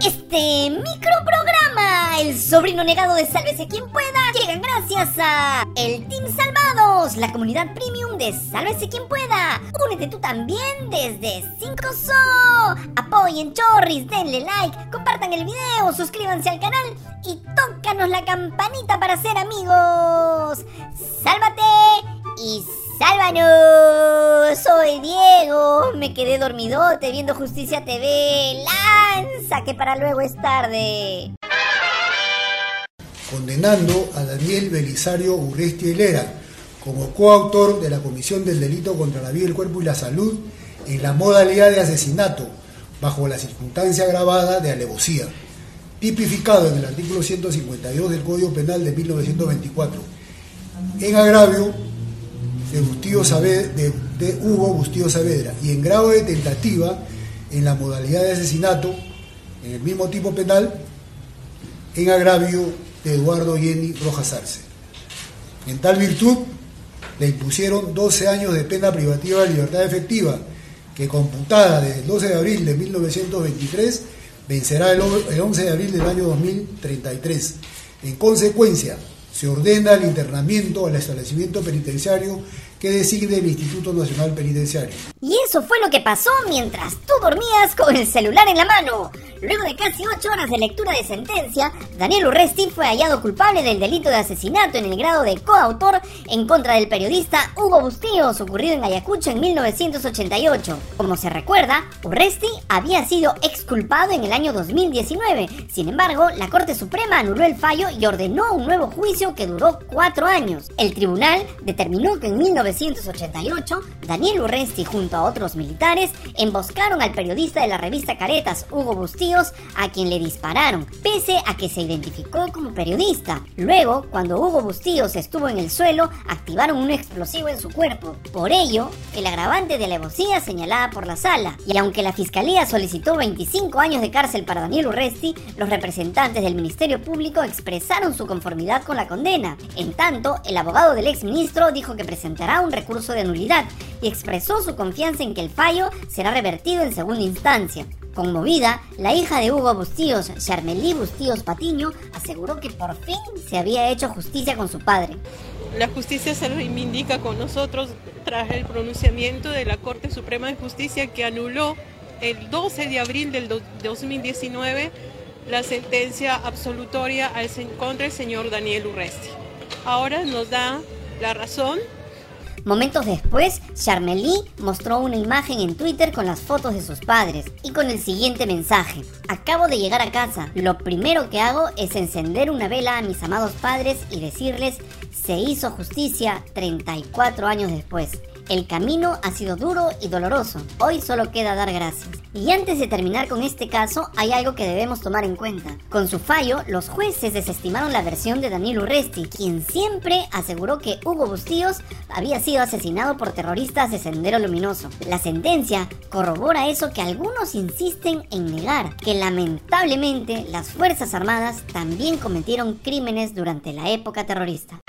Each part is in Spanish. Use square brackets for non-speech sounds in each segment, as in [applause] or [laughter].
Este microprograma, el sobrino negado de Sálvese quien pueda, llegan gracias a el Team Salvados, la comunidad premium de Sálvese quien pueda. Únete tú también desde 5 So. Apoyen Chorris, denle like, compartan el video, suscríbanse al canal y tócanos la campanita para ser amigos. Sálvate y ¡Sálvanos! Soy Diego. Me quedé dormidote viendo Justicia TV. ¡Lanza! Que para luego es tarde. Condenando a Daniel Belisario Urresti Hilera como coautor de la Comisión del Delito contra la Vida, el Cuerpo y la Salud en la modalidad de asesinato bajo la circunstancia agravada de alevosía, tipificado en el artículo 152 del Código Penal de 1924, en agravio de, de, Hugo Bustillo Saavedra y en grado de tentativa en la modalidad de asesinato en el mismo tipo penal en agravio de Eduardo Jenny Rojas Arce. En tal virtud le impusieron 12 años de pena privativa de libertad efectiva que computada desde el 12 de abril de 1923 vencerá el 11 de abril del año 2033. En consecuencia, se ordena el internamiento al establecimiento penitenciario que designe el Instituto Nacional Penitenciario. Y eso fue lo que pasó mientras tú dormías con el celular en la mano. Luego de casi ocho horas de lectura de sentencia, Daniel Urresti fue hallado culpable del delito de asesinato en el grado de coautor en contra del periodista Hugo Bustíos, ocurrido en Ayacucho en 1988. Como se recuerda, Urresti había sido exculpado en el año 2019. Sin embargo, la Corte Suprema anuló el fallo y ordenó un nuevo juicio que duró cuatro años. El tribunal determinó que en 1988, Daniel Urresti junto a otros militares emboscaron al periodista de la revista Caretas, Hugo Bustíos, a quien le dispararon, pese a que se identificó como periodista. Luego, cuando Hugo Bustíos estuvo en el suelo, activaron un explosivo en su cuerpo. Por ello, el agravante de alevosía señalada por la sala. Y aunque la fiscalía solicitó 25 años de cárcel para Daniel Urresti, los representantes del Ministerio Público expresaron su conformidad con la condena. En tanto, el abogado del exministro dijo que presentará un recurso de nulidad y expresó su confianza en que el fallo será revertido en segunda instancia. Conmovida, la hija de Hugo Bustíos, Charmelí Bustíos Patiño, aseguró que por fin se había hecho justicia con su padre. La justicia se reivindica con nosotros tras el pronunciamiento de la Corte Suprema de Justicia que anuló el 12 de abril del 2019 la sentencia absolutoria contra el señor Daniel Urresti. Ahora nos da la razón Momentos después, Charmelí mostró una imagen en Twitter con las fotos de sus padres y con el siguiente mensaje. Acabo de llegar a casa. Lo primero que hago es encender una vela a mis amados padres y decirles, se hizo justicia 34 años después. El camino ha sido duro y doloroso. Hoy solo queda dar gracias. Y antes de terminar con este caso, hay algo que debemos tomar en cuenta. Con su fallo, los jueces desestimaron la versión de Daniel Urresti, quien siempre aseguró que Hugo Bustíos había sido asesinado por terroristas de Sendero Luminoso. La sentencia corrobora eso que algunos insisten en negar, que lamentablemente las Fuerzas Armadas también cometieron crímenes durante la época terrorista.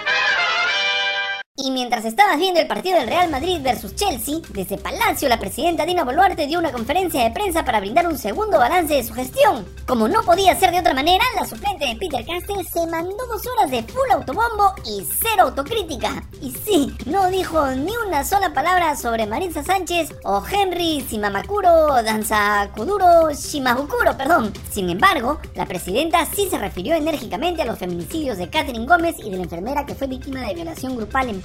Y mientras estabas viendo el partido del Real Madrid versus Chelsea, desde Palacio la presidenta Dina Boluarte dio una conferencia de prensa para brindar un segundo balance de su gestión. Como no podía ser de otra manera, la suplente de Peter Castell se mandó dos horas de full autobombo y cero autocrítica. Y sí, no dijo ni una sola palabra sobre Marisa Sánchez o Henry Simamakuro Danzakuduro Shimabukuro, perdón. Sin embargo, la presidenta sí se refirió enérgicamente a los feminicidios de Catherine Gómez y de la enfermera que fue víctima de violación grupal en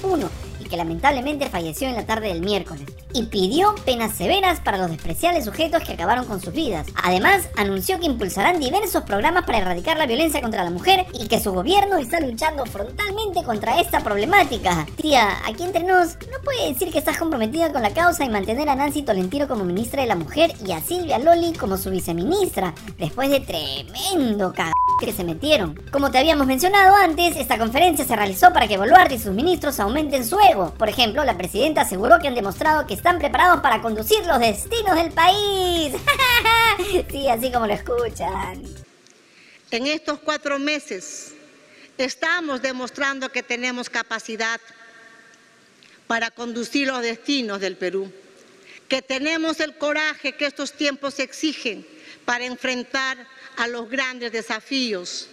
y que lamentablemente falleció en la tarde del miércoles. Y pidió penas severas para los despreciables sujetos que acabaron con sus vidas. Además, anunció que impulsarán diversos programas para erradicar la violencia contra la mujer y que su gobierno está luchando frontalmente contra esta problemática. Tía, aquí entre nos, no puede decir que estás comprometida con la causa y mantener a Nancy Tolentino como ministra de la Mujer y a Silvia Loli como su viceministra, después de tremendo c que se metieron. Como te habíamos mencionado antes, esta conferencia se realizó para que Boluarte y sus ministros aumenten su ego. Por ejemplo, la presidenta aseguró que han demostrado que están preparados para conducir los destinos del país. [laughs] sí, así como lo escuchan. En estos cuatro meses estamos demostrando que tenemos capacidad para conducir los destinos del Perú, que tenemos el coraje que estos tiempos exigen para enfrentar a los grandes desafíos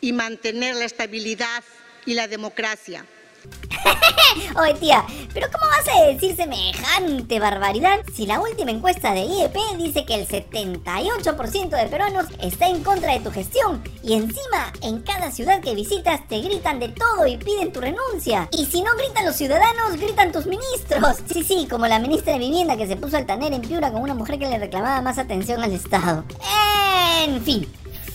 y mantener la estabilidad y la democracia. [laughs] Oye tía, pero ¿cómo vas a decir semejante barbaridad si la última encuesta de IEP dice que el 78% de peruanos está en contra de tu gestión y encima en cada ciudad que visitas te gritan de todo y piden tu renuncia? Y si no gritan los ciudadanos, gritan tus ministros. Sí, sí, como la ministra de Vivienda que se puso al taner en Piura con una mujer que le reclamaba más atención al Estado. En fin,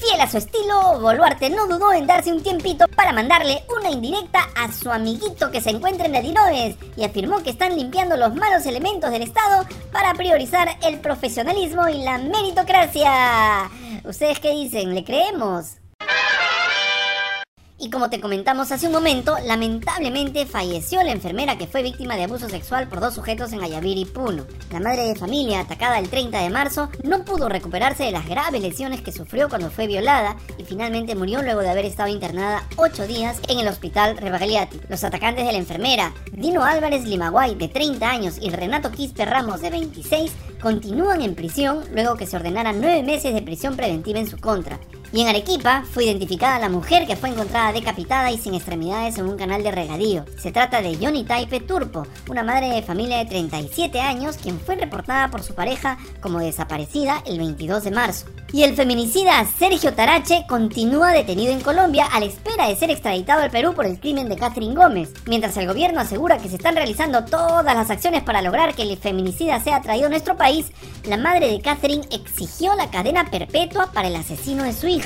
Fiel a su estilo, Boluarte no dudó en darse un tiempito para mandarle una indirecta a su amiguito que se encuentra en Ladinoves y afirmó que están limpiando los malos elementos del Estado para priorizar el profesionalismo y la meritocracia. ¿Ustedes qué dicen? ¿Le creemos? Y como te comentamos hace un momento, lamentablemente falleció la enfermera que fue víctima de abuso sexual por dos sujetos en Ayaviri, Puno. La madre de familia, atacada el 30 de marzo, no pudo recuperarse de las graves lesiones que sufrió cuando fue violada y finalmente murió luego de haber estado internada 8 días en el hospital Rebagliati. Los atacantes de la enfermera, Dino Álvarez Limaguay, de 30 años, y Renato Quispe Ramos, de 26, continúan en prisión luego que se ordenaran 9 meses de prisión preventiva en su contra. Y en Arequipa fue identificada la mujer que fue encontrada decapitada y sin extremidades en un canal de regadío. Se trata de Johnny Taipe Turpo, una madre de familia de 37 años quien fue reportada por su pareja como desaparecida el 22 de marzo. Y el feminicida Sergio Tarache continúa detenido en Colombia a la espera de ser extraditado al Perú por el crimen de Catherine Gómez, mientras el gobierno asegura que se están realizando todas las acciones para lograr que el feminicida sea traído a nuestro país, la madre de Catherine exigió la cadena perpetua para el asesino de su hija.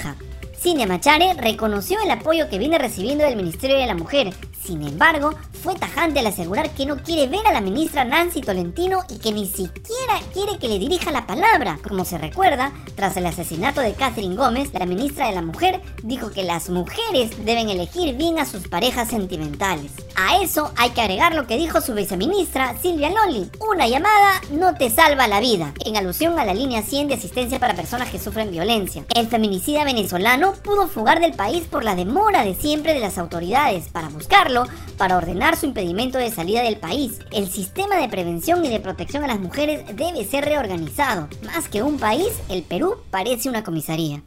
Cindy Machare reconoció el apoyo que viene recibiendo del Ministerio de la Mujer. Sin embargo, fue tajante al asegurar que no quiere ver a la ministra Nancy Tolentino y que ni siquiera quiere que le dirija la palabra. Como se recuerda, tras el asesinato de Catherine Gómez, la ministra de la Mujer dijo que las mujeres deben elegir bien a sus parejas sentimentales. A eso hay que agregar lo que dijo su viceministra Silvia Loli. Una llamada no te salva la vida, en alusión a la línea 100 de asistencia para personas que sufren violencia. El feminicida venezolano pudo fugar del país por la demora de siempre de las autoridades para buscarlo, para ordenar su impedimento de salida del país. El sistema de prevención y de protección a las mujeres debe ser reorganizado. Más que un país, el Perú parece una comisaría.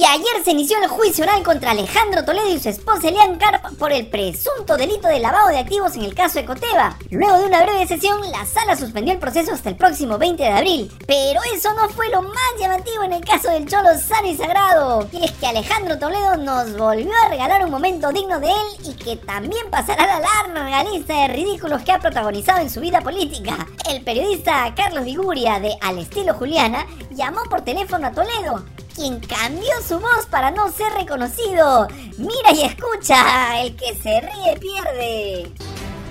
Y ayer se inició el juicio oral contra Alejandro Toledo y su esposa Elian Carp por el presunto delito de lavado de activos en el caso de Coteva. Luego de una breve sesión, la sala suspendió el proceso hasta el próximo 20 de abril. Pero eso no fue lo más llamativo en el caso del Cholo Sano y Sagrado. Y es que Alejandro Toledo nos volvió a regalar un momento digno de él y que también pasará la larga lista de ridículos que ha protagonizado en su vida política. El periodista Carlos Viguria de Al estilo Juliana llamó por teléfono a Toledo quien cambió su voz para no ser reconocido. Mira y escucha, el que se ríe pierde.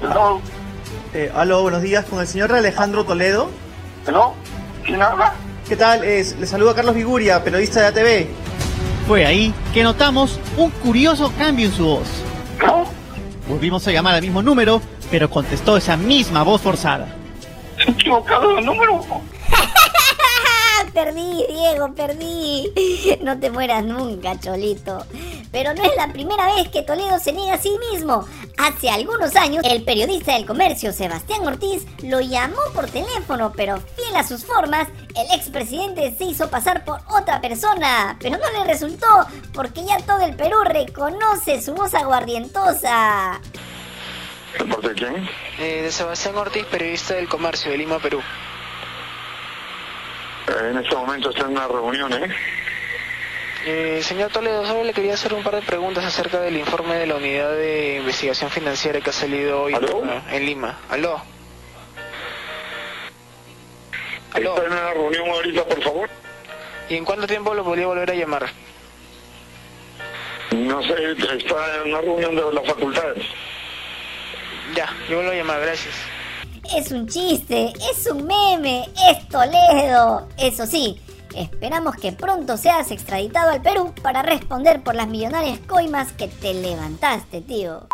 Aló, Eh, aló, buenos días, con el señor Alejandro Toledo. aló, ¿quién habla? ¿Qué tal? Es- le saluda Carlos Viguria, periodista de ATV. Fue ahí que notamos un curioso cambio en su voz. ¿No? Volvimos a llamar al mismo número, pero contestó esa misma voz forzada. ¿Se equivocado el número? [laughs] Perdí, Diego, perdí. [laughs] No te mueras nunca, Cholito. Pero no es la primera vez que Toledo se niega a sí mismo. Hace algunos años, el periodista del comercio Sebastián Ortiz lo llamó por teléfono, pero fiel a sus formas, el expresidente se hizo pasar por otra persona. Pero no le resultó, porque ya todo el Perú reconoce su voz aguardientosa. ¿De parte de quién? Eh, de Sebastián Ortiz, periodista del comercio de Lima, Perú. En este momento está en una reunión, ¿eh? Eh, señor Toledo, solo le quería hacer un par de preguntas acerca del informe de la unidad de investigación financiera que ha salido hoy ¿Aló? en Lima. Aló. Aló. Está en una reunión ahorita, por favor. ¿Y en cuánto tiempo lo podría volver a llamar? No sé, está en una reunión de la facultad. Ya, yo vuelvo a llamar, gracias. Es un chiste, es un meme, es Toledo. Eso sí, esperamos que pronto seas extraditado al Perú para responder por las millonarias coimas que te levantaste, tío.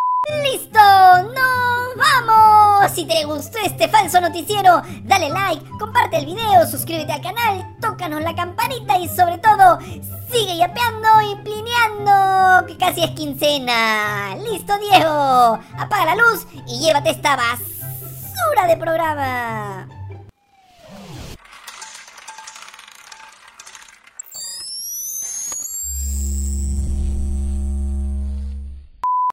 ¡Listo! ¡Nos vamos! Si te gustó este falso noticiero, dale like, comparte el video, suscríbete al canal, tócanos la campanita y sobre todo, sigue yapeando y plineando, que casi es quincena. ¡Listo, Diego! Apaga la luz y llévate esta basura de programa.